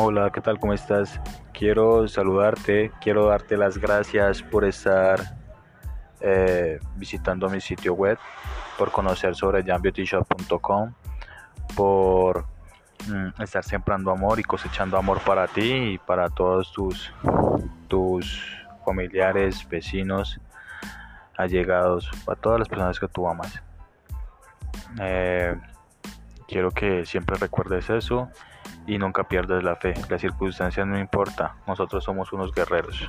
Hola, ¿qué tal? ¿Cómo estás? Quiero saludarte, quiero darte las gracias por estar eh, visitando mi sitio web, por conocer sobre jambeautyshop.com, por mm, estar sembrando amor y cosechando amor para ti y para todos tus, tus familiares, vecinos, allegados, para todas las personas que tú amas. Eh, quiero que siempre recuerdes eso y nunca pierdas la fe. Las circunstancias no importa, nosotros somos unos guerreros.